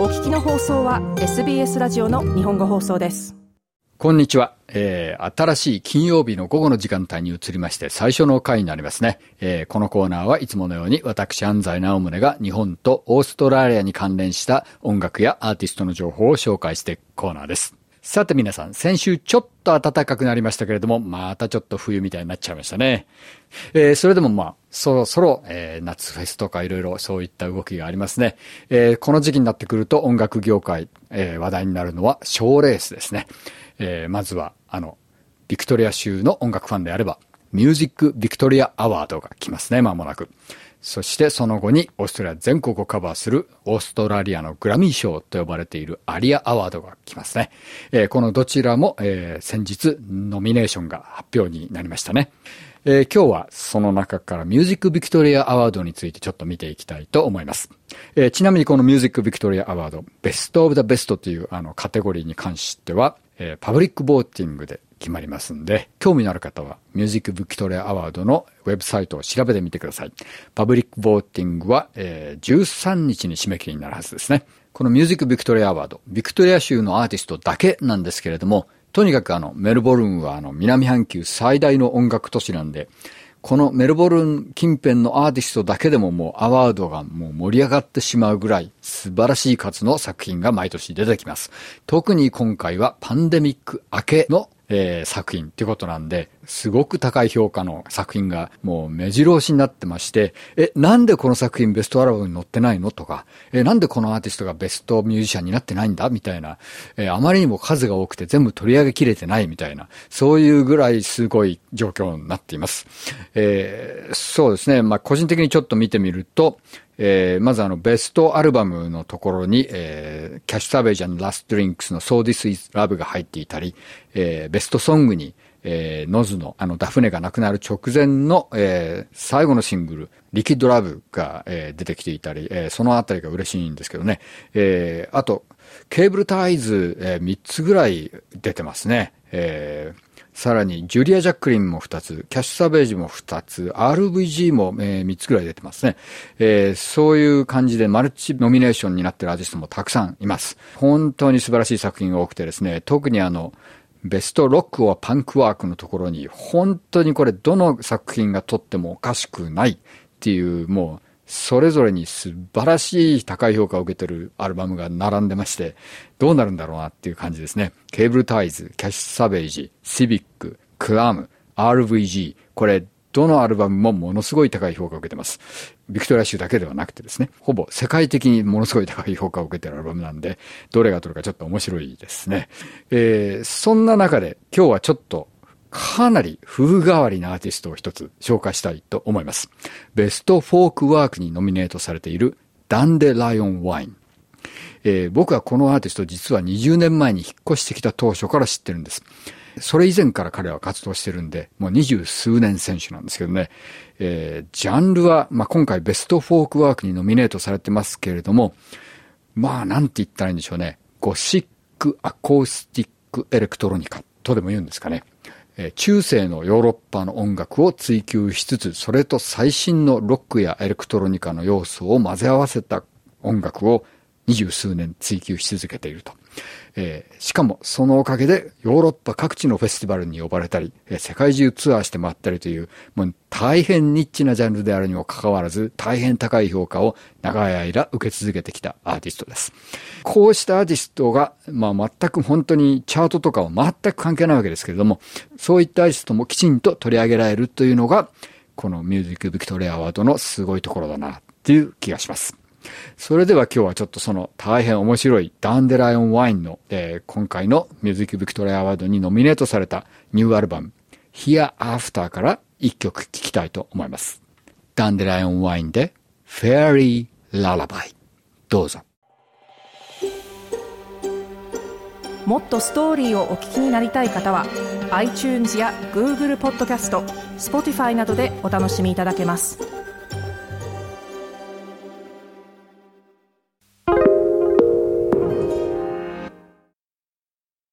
お聞きの放送は SBS ラジオの日本語放送です。こんにちは、えー、新しい金曜日の午後の時間帯に移りまして最初の回になりますね、えー、このコーナーはいつものように私安西直宗が日本とオーストラリアに関連した音楽やアーティストの情報を紹介していくコーナーです。さて皆さん、先週ちょっと暖かくなりましたけれども、またちょっと冬みたいになっちゃいましたね。えー、それでもまあ、そろそろ、えー、夏フェスとかいろいろそういった動きがありますね。えー、この時期になってくると音楽業界、えー、話題になるのは賞レースですね。えー、まずは、あの、ビクトリア州の音楽ファンであれば、ミュージック・ビクトリア・アワードが来ますね、まもなく。そしてその後にオーストラリア全国をカバーするオーストラリアのグラミー賞と呼ばれているアリアアワードが来ますね。えー、このどちらも、えー、先日ノミネーションが発表になりましたね。えー、今日はその中からミュージックビクトリアアワードについてちょっと見ていきたいと思います。えー、ちなみにこのミュージックビクトリアアワード、 Best of the Best というあのカテゴリーに関しては、えー、 public voting で決まりますんで、興味のある方は、ミュージック・ビクトリア・アワードのウェブサイトを調べてみてください。 public voting は、えー、13日に締め切りになるはずですね。このミュージック・ビクトリア・アワード、ビクトリア州のアーティストだけなんですけれども、とにかくあの、メルボルンはあの、南半球最大の音楽都市なんで、このメルボルン近辺のアーティストだけでももうアワードがもう盛り上がってしまうぐらい素晴らしい数の作品が毎年出てきます。特に今回はパンデミック明けのえー、作品ってことなんで、すごく高い評価の作品がもう目白押しになってまして、え、なんでこの作品ベストアルバムに載ってないのとか、え、なんでこのアーティストがベストミュージシャンになってないんだ？みたいな、えー、あまりにも数が多くて全部取り上げきれてないみたいな、そういうぐらいすごい状況になっています。えー、そうですね。まあ、個人的にちょっと見てみると、えー、まずあの、ベストアルバムのところに、えー、キャッシュサベージャンラストリンクスの So This Is Love が入っていたり、えー、ベストソングに、えー、ノズの、あの、ダフネが亡くなる直前の、えー、最後のシングル、リキッドラブが、えー、出てきていたり、えー、そのあたりが嬉しいんですけどね。えー、あと、ケーブルタイズ、えー、3つぐらい出てますね。えー、さらに、ジュリア・ジャックリンも2つ、キャッシュ・サベージも2つ、RVG も、えー、3つぐらい出てますね。えー、そういう感じでマルチノミネーションになってるアーティストもたくさんいます。本当に素晴らしい作品が多くてですね、特にあの、ベストロックはパンクワークのところに、本当にこれどの作品が撮ってもおかしくないっていう、もう、それぞれに素晴らしい高い評価を受けてるアルバムが並んでまして、どうなるんだろうなっていう感じですね。ケーブルタイズ、キャッシュサベージ、シビック、クラム、RVG、これ、どのアルバムもものすごい高い評価を受けてます。ビクトリア州だけではなくてですね、ほぼ世界的にものすごい高い評価を受けてるアルバムなんで、どれが取るかちょっと面白いですね。えー、そんな中で今日はちょっとかなり風変わりなアーティストを一つ紹介したいと思います。ベストフォークワークにノミネートされているダンデライオンワイン。えー、僕はこのアーティスト実は20年前に引っ越してきた当初から知ってるんです。それ以前から彼は活動してるんで、もう二十数年選手なんですけどね。えー、ジャンルは、まあ、今回 Best Folk Work にノミネートされてますけれども、まあ、なんて言ったらいいんでしょうね。ゴシックアコースティックエレクトロニカとでも言うんですかね。中世のヨーロッパの音楽を追求しつつ、それと最新のロックやエレクトロニカの要素を混ぜ合わせた音楽を二十数年追求し続けていると。えー、しかもそのおかげでヨーロッパ各地のフェスティバルに呼ばれたり、えー、世界中ツアーして回ったりという、もう大変ニッチなジャンルであるにもかかわらず、大変高い評価を長い間受け続けてきたアーティストです。こうしたアーティストが、まあ全く本当にチャートとかは全く関係ないわけですけれども、そういったアーティストもきちんと取り上げられるというのが、このミュージックビクトリアアワードのすごいところだなっていう気がします。それでは今日はちょっとその大変面白いダンデライオンワインの、えー、今回のミュージックビクトリアアワードにノミネートされたニューアルバム Here After から一曲聴きたいと思います。ダンデライオンワインで Fairy Lullaby どうぞ。もっとストーリーをお聞きになりたい方は iTunes や Google ポッドキャスト Spotify などでお楽しみいただけます。